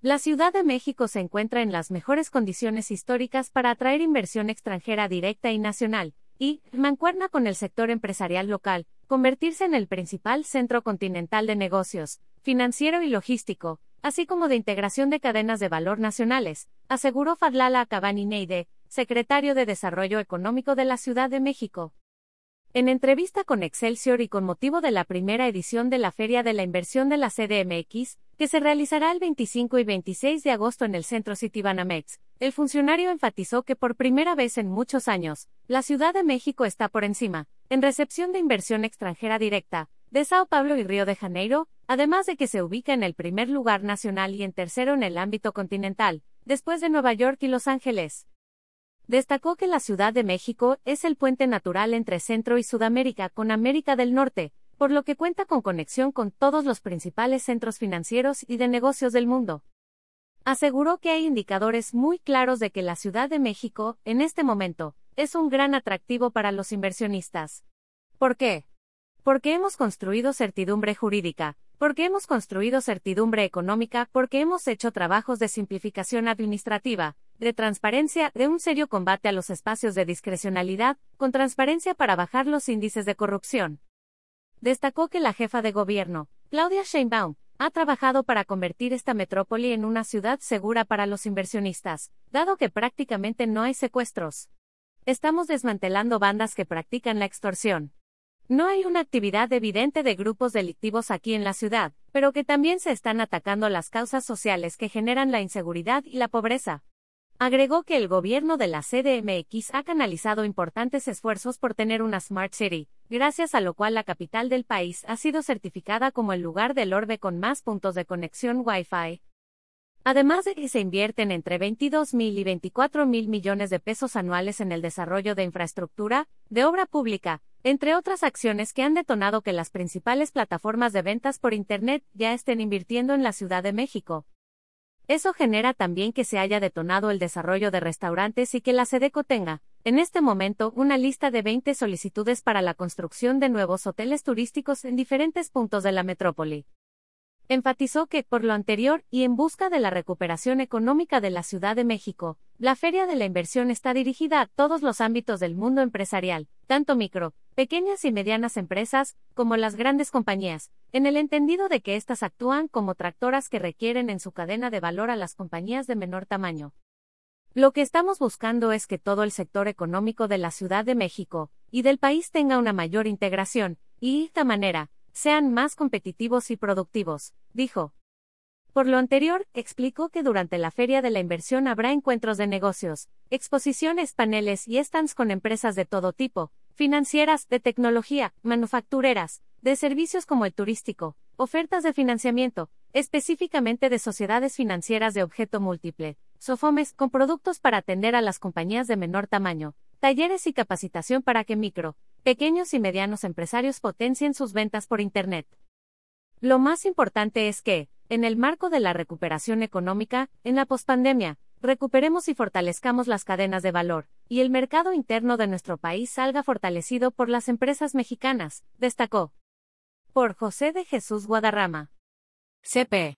La Ciudad de México se encuentra en las mejores condiciones históricas para atraer inversión extranjera directa y nacional, y, mancuerna con el sector empresarial local, convertirse en el principal centro continental de negocios, financiero y logístico, así como de integración de cadenas de valor nacionales, aseguró Fadlala Acabani Neide, secretario de Desarrollo Económico de la Ciudad de México. En entrevista con Excelsior y con motivo de la primera edición de la Feria de la Inversión de la CDMX, que se realizará el 25 y 26 de agosto en el Centro Citibanamex, el funcionario enfatizó que por primera vez en muchos años, la Ciudad de México está por encima, en recepción de inversión extranjera directa, de Sao Paulo y Río de Janeiro, además de que se ubica en el primer lugar nacional y en tercero en el ámbito continental, después de Nueva York y Los Ángeles. Destacó que la Ciudad de México es el puente natural entre Centro y Sudamérica con América del Norte, por lo que cuenta con conexión con todos los principales centros financieros y de negocios del mundo. Aseguró que hay indicadores muy claros de que la Ciudad de México, en este momento, es un gran atractivo para los inversionistas. ¿Por qué? Porque hemos construido certidumbre jurídica, porque hemos construido certidumbre económica, porque hemos hecho trabajos de simplificación administrativa, de transparencia, de un serio combate a los espacios de discrecionalidad, con transparencia para bajar los índices de corrupción. Destacó que la jefa de gobierno, Claudia Sheinbaum, ha trabajado para convertir esta metrópoli en una ciudad segura para los inversionistas, dado que prácticamente no hay secuestros. Estamos desmantelando bandas que practican la extorsión. No hay una actividad evidente de grupos delictivos aquí en la ciudad, pero que también se están atacando las causas sociales que generan la inseguridad y la pobreza. Agregó que el gobierno de la CDMX ha canalizado importantes esfuerzos por tener una Smart City, gracias a lo cual la capital del país ha sido certificada como el lugar del orbe con más puntos de conexión Wi-Fi. Además de que se invierten entre 22 mil y 24 mil millones de pesos anuales en el desarrollo de infraestructura, de obra pública, entre otras acciones que han detonado que las principales plataformas de ventas por Internet ya estén invirtiendo en la Ciudad de México. Eso genera también que se haya detonado el desarrollo de restaurantes y que la SEDECO tenga, en este momento, una lista de 20 solicitudes para la construcción de nuevos hoteles turísticos en diferentes puntos de la metrópoli. Enfatizó que, por lo anterior, y en busca de la recuperación económica de la Ciudad de México, la Feria de la Inversión está dirigida a todos los ámbitos del mundo empresarial, tanto micro, pequeñas y medianas empresas, como las grandes compañías, en el entendido de que éstas actúan como tractoras que requieren en su cadena de valor a las compañías de menor tamaño. Lo que estamos buscando es que todo el sector económico de la Ciudad de México y del país tenga una mayor integración, y de esta manera, sean más competitivos y productivos, dijo. Por lo anterior, explicó que durante la Feria de la Inversión habrá encuentros de negocios, exposiciones, paneles y stands con empresas de todo tipo, financieras, de tecnología, manufactureras, de servicios como el turístico, ofertas de financiamiento, específicamente de sociedades financieras de objeto múltiple, SOFOMES, con productos para atender a las compañías de menor tamaño, talleres y capacitación para que micro, pequeños y medianos empresarios potencien sus ventas por Internet. Lo más importante es que, en el marco de la recuperación económica, en la pospandemia, recuperemos y fortalezcamos las cadenas de valor, y el mercado interno de nuestro país salga fortalecido por las empresas mexicanas, destacó. Por José de Jesús Guadarrama. CP.